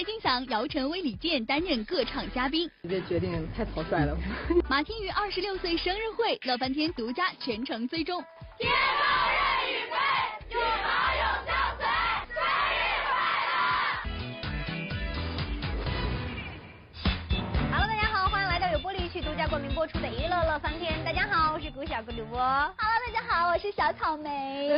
台金嗓，姚晨为李健担任歌唱嘉宾。你这决定太草率了。马天宇二十六岁生日会，乐翻天独家全程追踪。天高任宇飞，与马永相随，生日快乐！Hello，大家好，欢迎来到由玻璃去独家冠名播出的《娱乐乐翻天》。大家好，我是谷小谷主播。Hello，大家好，我是小草莓。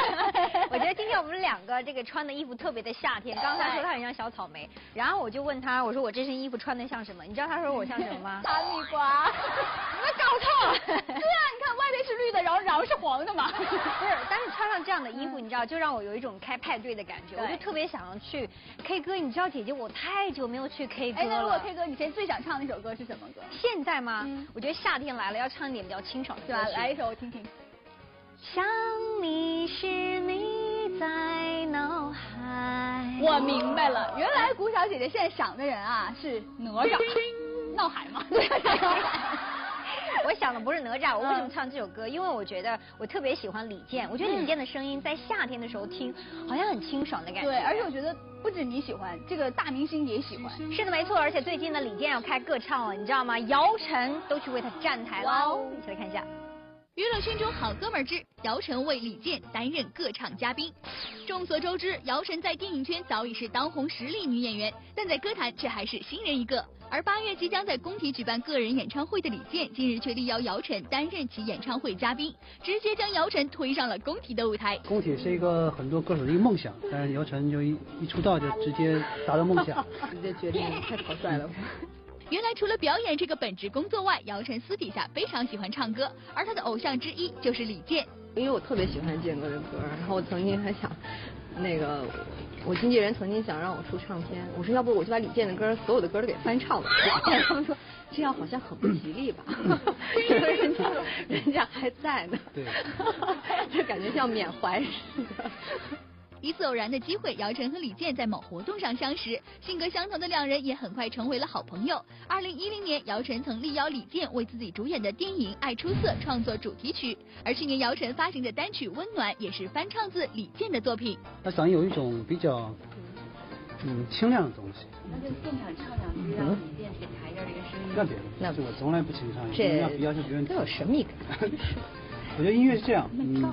我觉得今天我们两个这个穿的衣服特别的夏天。刚才说他很像小草莓，然后我就问他，我说我这身衣服穿的像什么？你知道他说我像什么吗？哈密瓜。你们搞错了。对啊，你看外面是绿的，然后然后是黄的嘛。不是，但是穿上这样的衣服，你知道，就让我有一种开派对的感觉。我就特别想要去 K 歌。你知道，姐姐我太久没有去 K 歌了。哎，那如果 K 歌，你现在最想唱那首歌是什么歌？现在吗？我觉得夏天来了，要唱一点比较清爽的歌曲。来一首我听听。想你时你在脑海。我明白了，原来谷小姐姐现在想的人啊是哪吒，闹海嘛。对。我想的不是哪吒，我为什么唱这首歌？因为我觉得我特别喜欢李健，我觉得李健的声音在夏天的时候听，好像很清爽的感觉。对，而且我觉得不止你喜欢，这个大明星也喜欢。是的，没错。而且最近呢，李健要开个唱了，你知道吗？姚晨都去为他站台了。一起来看一下。娱乐圈中好哥们之姚晨为李健担任歌唱嘉宾。众所周知，姚晨在电影圈早已是当红实力女演员，但在歌坛却还是新人一个。而八月即将在工体举办个人演唱会的李健，近日却力邀姚晨担任其演唱会嘉宾，直接将姚晨推上了工体的舞台。工体是一个很多歌手的一个梦想，但是姚晨就一一出道就直接达到梦想。直接决定太草率了。原来除了表演这个本职工作外，姚晨私底下非常喜欢唱歌，而她的偶像之一就是李健。因为我特别喜欢健哥的歌，然后我曾经还想，那个我经纪人曾经想让我出唱片，我说要不我就把李健的歌所有的歌都给翻唱了。他们说这样好像很不吉利吧？因为 人家人家还在呢，对，就感觉像缅怀似的。一次偶然的机会，姚晨和李健在某活动上相识，性格相同的两人也很快成为了好朋友。二零一零年，姚晨曾力邀李健为自己主演的电影《爱出色》创作主题曲，而去年姚晨发行的单曲《温暖》也是翻唱自李健的作品。他嗓音有一种比较嗯清亮的东西。那就现场唱两句，让李健给抬一下这个声音。那别，那是我从来不清唱，这要比较是别人都有神秘感。我觉得音乐是这样，嗯。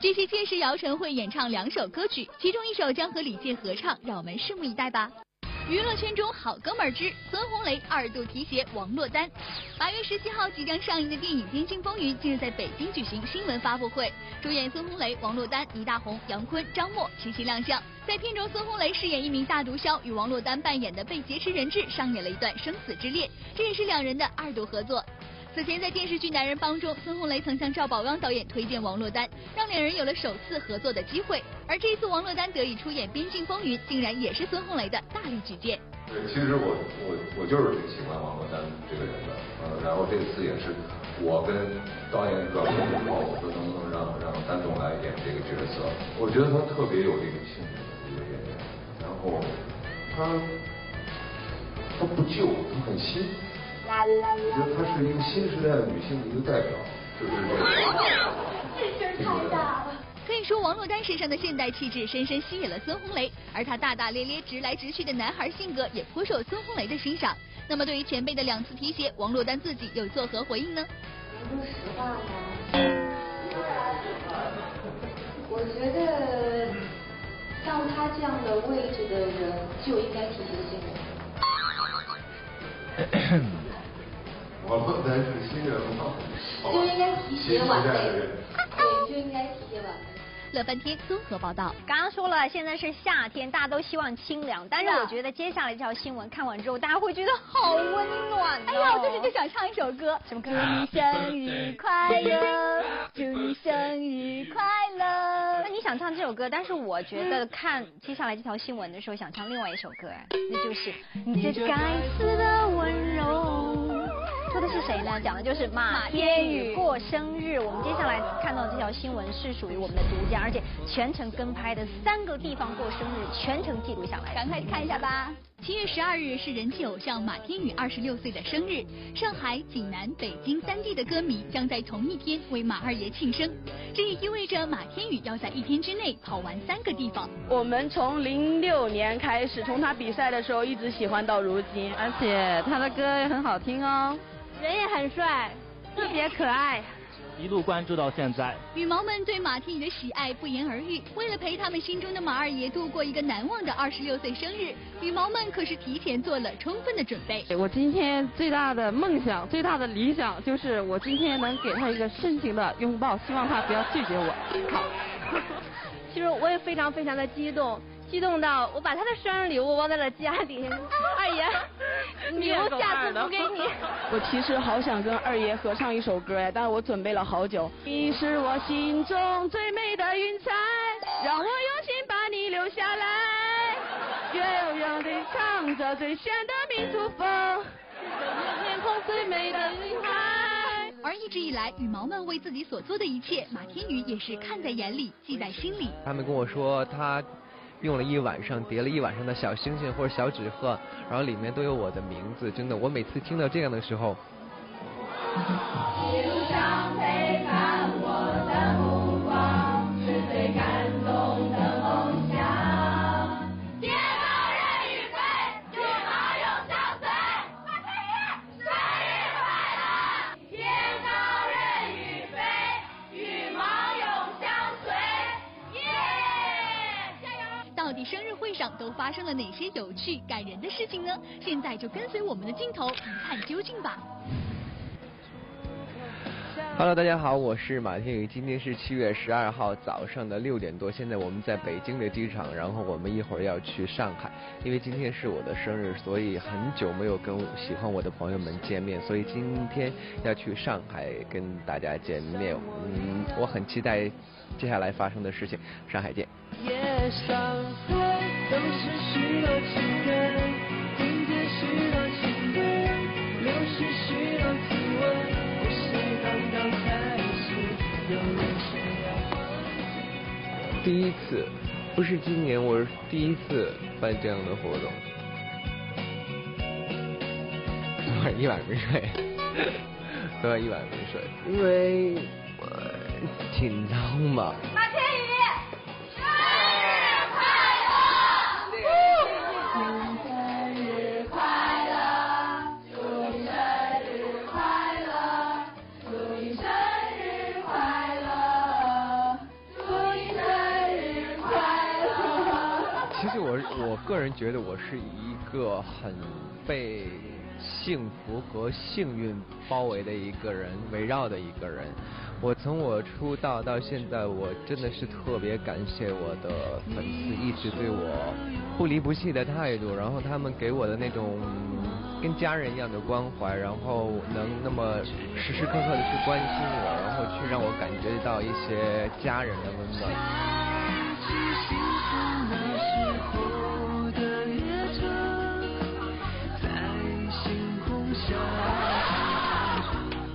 这期届时姚晨会演唱两首歌曲，其中一首将和李健合唱，让我们拭目以待吧。娱乐圈中好哥们儿之孙红雷二度提携王珞丹。八月十七号即将上映的电影《边境风云》近日在北京举行新闻发布会，主演孙红雷、王珞丹、倪大红、杨坤、张默齐齐亮相。在片中，孙红雷饰演一名大毒枭，与王珞丹扮演的被劫持人质上演了一段生死之恋，这也是两人的二度合作。此前在电视剧《男人帮》中，孙红雷曾向赵宝刚导演推荐王珞丹，让两人有了首次合作的机会。而这一次王珞丹得以出演《边境风云》，竟然也是孙红雷的大力举荐。对，其实我我我就是挺喜欢王珞丹这个人的，呃，然后这次也是我跟导演转过以后，我说能不能让让丹总来演这个角色？我觉得他特别有这个气质的一个演员，然后他他不旧，他很新。我觉得她是一个新时代的女性的一个代表，就是这声太大了。可以说，王珞丹身上的现代气质深深吸引了孙红雷，而她大大咧咧、直来直去的男孩性格也颇受孙红雷的欣赏。那么，对于前辈的两次提携，王珞丹自己又作何回应呢？说实话吗？我觉得像他这样的位置的人就应该提携新人。我不单是新人吗？就应该提携晚辈，对，就应该提携晚辈。乐翻天综合报道。刚刚说了，现在是夏天，大家都希望清凉，但是我觉得接下来这条新闻看完之后，大家会觉得好温暖。哎呀，我这时就想唱一首歌，什么歌？祝你生日快乐，祝你生日快乐。那你想唱这首歌，但是我觉得看接下来这条新闻的时候，想唱另外一首歌，哎，那就是你这该死的温柔。说的是谁呢？讲的就是马天宇过生日。我们接下来看到这条新闻是属于我们的独家，而且全程跟拍的三个地方过生日，全程记录下来。赶快看一下吧。七月十二日是人气偶像马天宇二十六岁的生日，上海、济南、北京三地的歌迷将在同一天为马二爷庆生，这也意味着马天宇要在一天之内跑完三个地方。我们从零六年开始，从他比赛的时候一直喜欢到如今，而且他的歌也很好听哦，人也很帅，特别可爱。一路关注到现在，羽毛们对马天宇的喜爱不言而喻。为了陪他们心中的马二爷度过一个难忘的二十六岁生日，羽毛们可是提前做了充分的准备。我今天最大的梦想、最大的理想就是我今天能给他一个深情的拥抱，希望他不要拒绝我。好，其实我也非常非常的激动。激动到我把他的生日礼物忘在了家里，二爷，礼物下次补给你。我其实好想跟二爷合唱一首歌呀，但是我准备了好久。你是我心中最美的云彩，让我用心把你留下来。月悠扬地唱着最炫的民族风，天空最美的云海。而一直以来，羽毛们为自己所做的一切，马天宇也是看在眼里，记在心里。他们跟我说他。用了一晚上，叠了一晚上的小星星或者小纸鹤，然后里面都有我的名字。真的，我每次听到这样的时候。都发生了哪些有趣感人的事情呢？现在就跟随我们的镜头一探究竟吧。Hello，大家好，我是马天宇。今天是七月十二号早上的六点多，现在我们在北京的机场，然后我们一会儿要去上海。因为今天是我的生日，所以很久没有跟喜欢我的朋友们见面，所以今天要去上海跟大家见面。嗯，我很期待接下来发生的事情。上海见。都是许多情歌，听见许多情歌，许多滋味。不是刚刚开始，有人说要放弃。第一次，不是今年，我是第一次办这样的活动。昨晚一晚没睡，昨晚一晚没睡，因为我紧张嘛。人觉得我是一个很被幸福和幸运包围的一个人，围绕的一个人。我从我出道到现在，我真的是特别感谢我的粉丝一直对我不离不弃的态度，然后他们给我的那种跟家人一样的关怀，然后能那么时时刻刻的去关心我，然后去让我感觉到一些家人的温暖。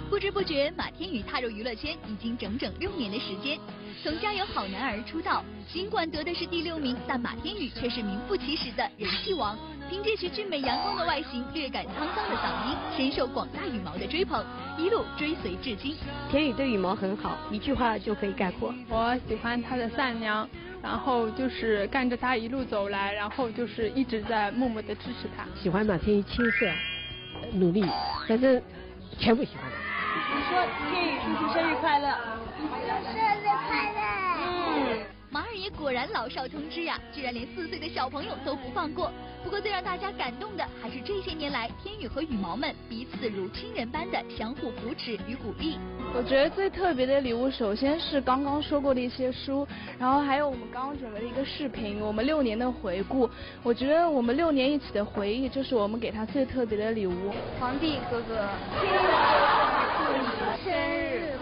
不知不觉，马天宇踏入娱乐圈已经整整六年的时间。从加油好男儿出道，尽管得的是第六名，但马天宇却是名副其实的人气王。凭借其俊美阳光的外形、略感沧桑的嗓音，深受广大羽毛的追捧，一路追随至今。天宇对羽毛很好，一句话就可以概括。我喜欢他的善良，然后就是看着他一路走来，然后就是一直在默默的支持他。喜欢马天宇青涩、努力，反正全部喜欢。你说天宇叔叔生日快乐！生日快乐！嗯，马二爷果然老少通吃呀，居然连四岁的小朋友都不放过。不过最让大家感动的，还是这些年来天宇和羽毛们彼此如亲人般的相互扶持与鼓励。我觉得最特别的礼物，首先是刚刚说过的一些书，然后还有我们刚刚准备的一个视频，我们六年的回顾。我觉得我们六年一起的回忆，就是我们给他最特别的礼物。皇帝哥哥，天宇祝你生日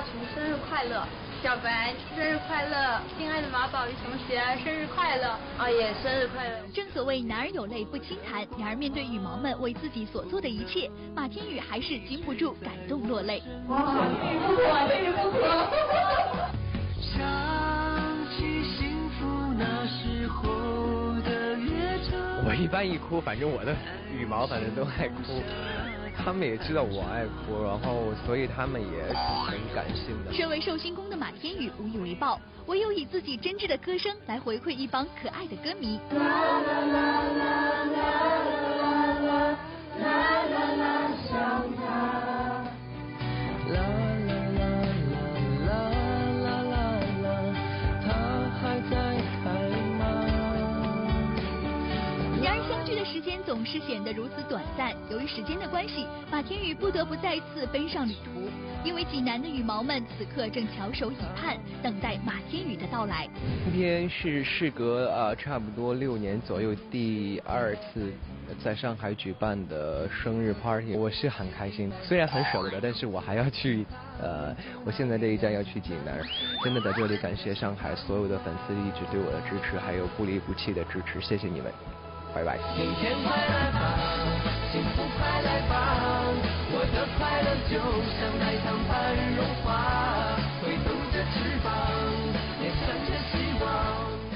大厨生日快乐。小白生日快乐，亲爱的马宝玉同学生日快乐，啊也生日快乐。正所谓男儿有泪不轻弹，然而面对羽毛们为自己所做的一切，马天宇还是禁不住感动落泪。哇，你不哭，你不哭。我一般一哭，反正我的羽毛反正都爱哭。他们也知道我爱哭，然后所以他们也很感性的。身为寿星公的马天宇无以为报，唯有以自己真挚的歌声来回馈一帮可爱的歌迷。是显得如此短暂。由于时间的关系，马天宇不得不再次奔上旅途。因为济南的羽毛们此刻正翘首以盼，等待马天宇的到来。今天是事隔啊差不多六年左右第二次在上海举办的生日 party，我是很开心。虽然很舍不得，但是我还要去呃，我现在这一站要去济南，真的在这里感谢上海所有的粉丝一直对我的支持，还有不离不弃的支持，谢谢你们，拜拜。我的快乐就像海棠般融化，挥动着翅膀，也闪着希望。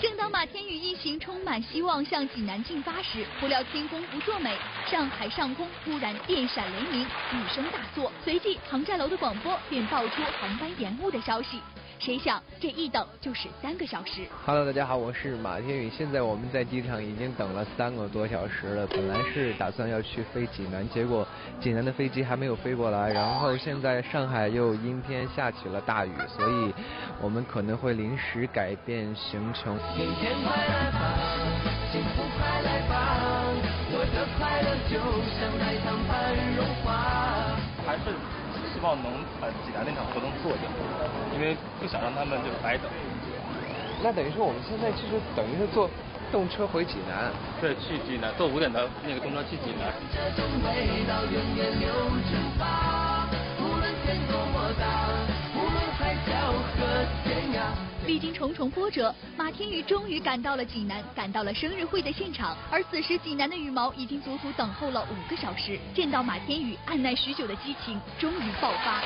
正当马天宇一行充满希望向济南进发时，不料天公不作美，上海上空突然电闪雷鸣，雨声大作，随即航站楼的广播便爆出航班延误的消息。谁想这一等就是三个小时。Hello，大家好，我是马天宇。现在我们在机场已经等了三个多小时了。本来是打算要去飞济南，结果济南的飞机还没有飞过来。然后现在上海又阴天，下起了大雨，所以我们可能会临时改变行程。明天快来吧，幸福快来吧，我的快乐就像海棠般融化。还是。希望能把济南那场活动做掉，因为不想让他们就白等。那等于说我们现在就是等于是坐动车回济南。对，去济南，坐五点的那个动车去济南。历经重重波折，马天宇终于赶到了济南，赶到了生日会的现场。而此时，济南的羽毛已经足足等候了五个小时，见到马天宇，按耐许久的激情终于爆发。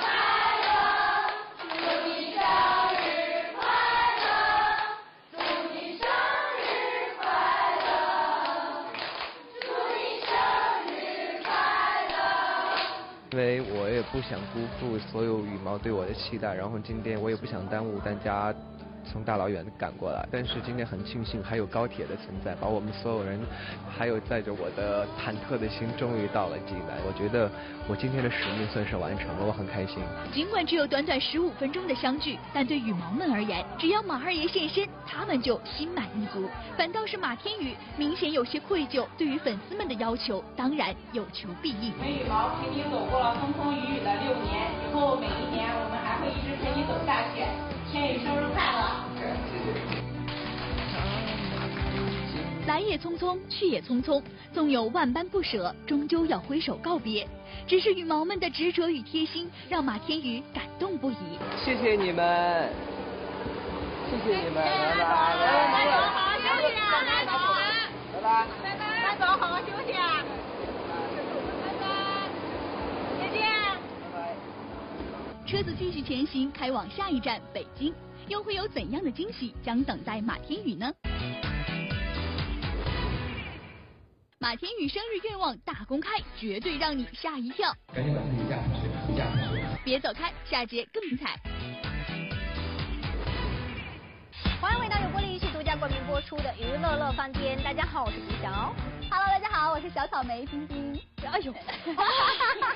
快乐，祝你生因为我也不想辜负所有羽毛对我的期待，然后今天我也不想耽误大家。从大老远的赶过来，但是今天很庆幸还有高铁的存在，把我们所有人，还有载着我的忐忑的心，终于到了济南。我觉得我今天的使命算是完成了，我很开心。尽管只有短短十五分钟的相聚，但对羽毛们而言，只要马二爷现身，他们就心满意足。反倒是马天宇明显有些愧疚，对于粉丝们的要求，当然有求必应。我们羽毛陪你走过了风风雨雨的六年，以后每一年我们还会一直陪你走下去。天宇生日快来也匆匆，去也匆匆，纵有万般不舍，终究要挥手告别。只是羽毛们的执着与贴心，让马天宇感动不已。谢谢你们，谢谢你们，拜拜，拜拜，好好休息啊，拜。拜，拜。拜，拜。拜，慢走，好好休息啊，拜拜，再见，拜拜。车子继续前行，开往下一站北京。又会有怎样的惊喜将等待马天宇呢？马天宇生日愿望大公开，绝对让你吓一跳！赶紧把自己嫁出去，嫁出去！别走开，下节更精彩。欢迎回到由玻璃仪器独家冠名播出的《娱乐乐翻天》，大家好，我是吉祥。Hello，大家好，我是小草莓晶晶。哎呦，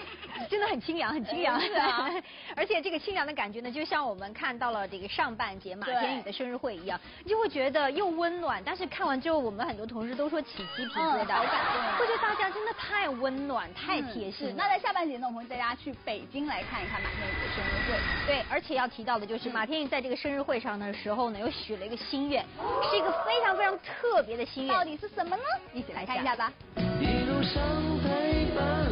真的很清凉，很清凉。是啊，而且这个清凉的感觉呢，就像我们看到了这个上半节马天宇的生日会一样，你就会觉得又温暖。但是看完之后，我们很多同事都说起鸡皮疙瘩，好感动。会觉得大家真的太温暖，太贴心。那在下半节呢，我们带大家去北京来看一看马天宇的生日会。对，而且要提到的就是马天宇在这个生日会上的时候呢，又许了一个心愿，是一个非常非常特别的心愿。到底是什么呢？一起来看一下吧。一路上陪伴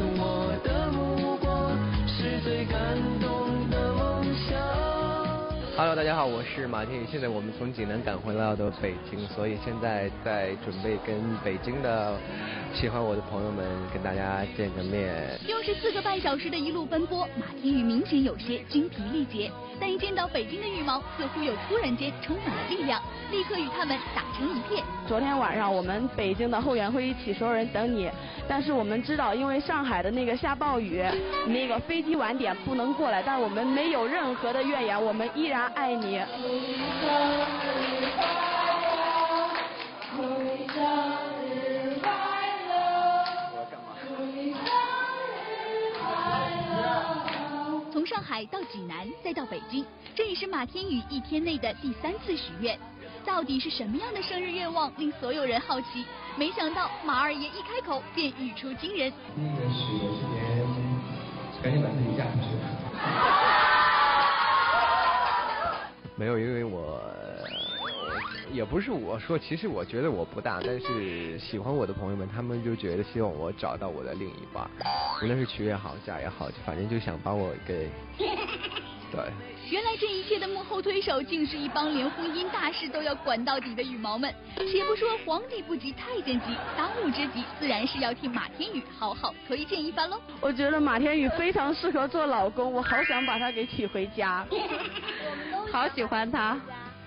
家好，我是马天宇。现在我们从济南赶回来的北京，所以现在在准备跟北京的喜欢我的朋友们跟大家见个面。又是四个半小时的一路奔波，马天宇明显有些精疲力竭。但一见到北京的羽毛，似乎又突然间充满了力量，立刻与他们打成一片。昨天晚上我们北京的后援会一起所有人等你，但是我们知道因为上海的那个下暴雨，那个飞机晚点不能过来，但是我们没有任何的怨言，我们依然爱你。从上海到济南，再到北京，这也是马天宇一天内的第三次许愿。到底是什么样的生日愿望令所有人好奇？没想到马二爷一开口便语出惊人。第一个是我今年赶紧把自己嫁出去。没有，因为我也不是我说，其实我觉得我不大，但是喜欢我的朋友们，他们就觉得希望我找到我的另一半，无论是娶也好，嫁也好，反正就想把我给 对。原来这一切的幕后推手，竟是一帮连婚姻大事都要管到底的羽毛们。且不说皇帝不急太监急，当务之急自然是要替马天宇好好推荐一番喽。我觉得马天宇非常适合做老公，我好想把他给娶回家。好喜欢他。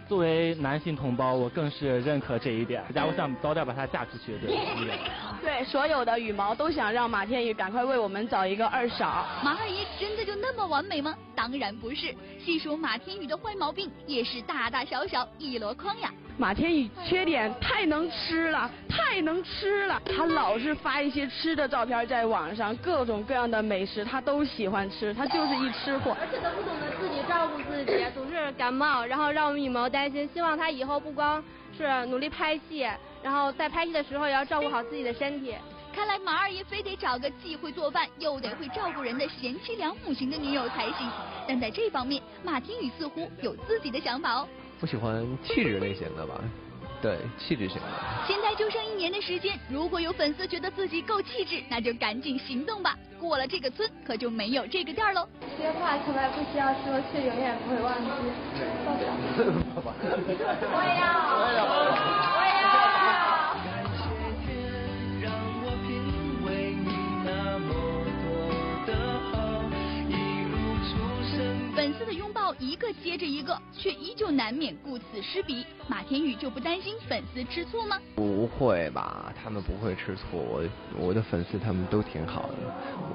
作为男性同胞，我更是认可这一点。家我想早点把她嫁出去，对。对，所有的羽毛都想让马天宇赶快为我们找一个二嫂。马二姨真的就那么完美吗？当然不是。细数马天宇的坏毛病，也是大大小小一箩筐呀。马天宇缺点太能吃了，太能吃了。他老是发一些吃的照片在网上，各种各样的美食他都喜欢吃，他就是一吃货。而且都不懂得自己照顾自己，总是感冒，然后让我们羽毛担心。希望他以后不光是努力拍戏，然后在拍戏的时候也要照顾好自己的身体。看来马二爷非得找个既会做饭又得会照顾人的贤妻良母型的女友才行。但在这方面，马天宇似乎有自己的想法哦。我喜欢气质类型的吧，对，气质型的。现在就剩一年的时间，如果有粉丝觉得自己够气质，那就赶紧行动吧。过了这个村，可就没有这个店喽。这些话从来不需要说，却永远不会忘记。我也要，我也要，我也要。粉丝的拥抱一个接着一个，却依旧难免顾此失彼。马天宇就不担心粉丝吃醋吗？不会吧，他们不会吃醋。我我的粉丝他们都挺好的，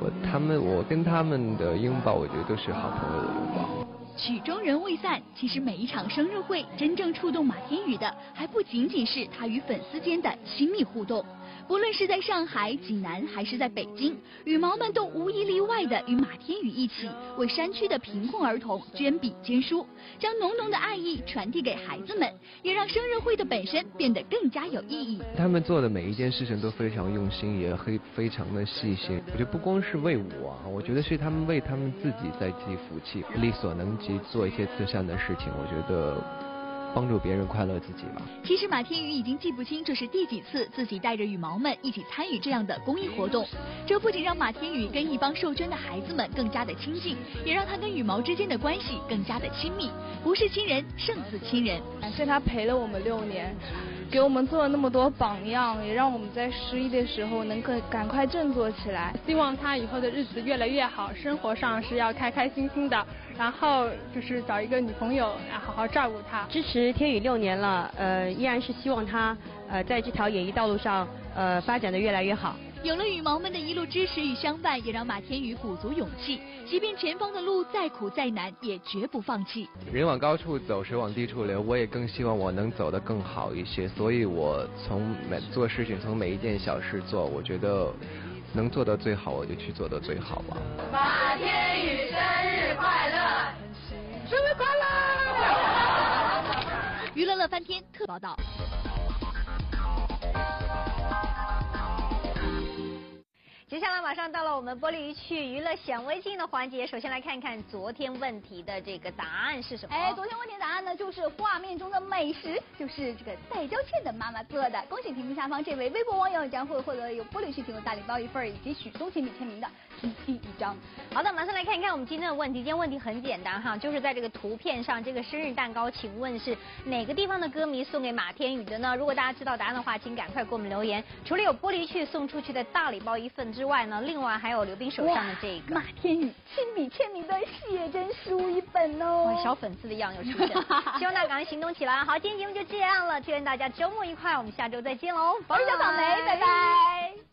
我他们我跟他们的拥抱，我觉得都是好朋友的拥抱。曲终人未散，其实每一场生日会，真正触动马天宇的，还不仅仅是他与粉丝间的亲密互动。不论是在上海、济南，还是在北京，羽毛们都无一例外的与马天宇一起，为山区的贫困儿童捐笔捐书，将浓浓的爱意传递给孩子们，也让生日会的本身变得更加有意义。他们做的每一件事情都非常用心，也非非常的细心。我觉得不光是为我，我觉得是他们为他们自己在积福气，力所能及做一些慈善的事情。我觉得。帮助别人快乐自己吧。其实马天宇已经记不清这是第几次自己带着羽毛们一起参与这样的公益活动。这不仅让马天宇跟一帮受捐的孩子们更加的亲近，也让他跟羽毛之间的关系更加的亲密。不是亲人胜似亲人。感谢他陪了我们六年，给我们做了那么多榜样，也让我们在失意的时候能更赶快振作起来。希望他以后的日子越来越好，生活上是要开开心心的，然后就是找一个女朋友，然后好好照顾他。支持天宇六年了，呃，依然是希望他呃在这条演艺道路上呃发展的越来越好。有了羽毛们的一路支持与相伴，也让马天宇鼓足勇气，即便前方的路再苦再难，也绝不放弃。人往高处走，水往低处流，我也更希望我能走得更好一些，所以我从每做事情，从每一件小事做，我觉得能做到最好，我就去做到最好吧。马天宇生日快乐，生日快乐！娱乐乐翻天特报道。接下来马上到了我们玻璃鱼趣娱乐显微镜的环节，首先来看一看昨天问题的这个答案是什么。哎，昨天问题的答案呢，就是画面中的美食，就是这个戴娇倩的妈妈做的。恭喜屏幕下方这位微博网友将会获得由玻璃趣提供大礼包一份，以及许嵩亲笔签名的 T 一张。好的，马上来看一看我们今天的问题。今天问题很简单哈，就是在这个图片上，这个生日蛋糕，请问是哪个地方的歌迷送给马天宇的呢？如果大家知道答案的话，请赶快给我们留言。除了有玻璃趣送出去的大礼包一份之外呢，另外还有刘冰手上的这个马天宇亲笔签名的写真书一本哦，小粉丝的样又出现了，希望大家赶快行动起来。好，今天节目就这样了，祝愿大家周末愉快，我们下周再见喽，我是小草莓，拜拜。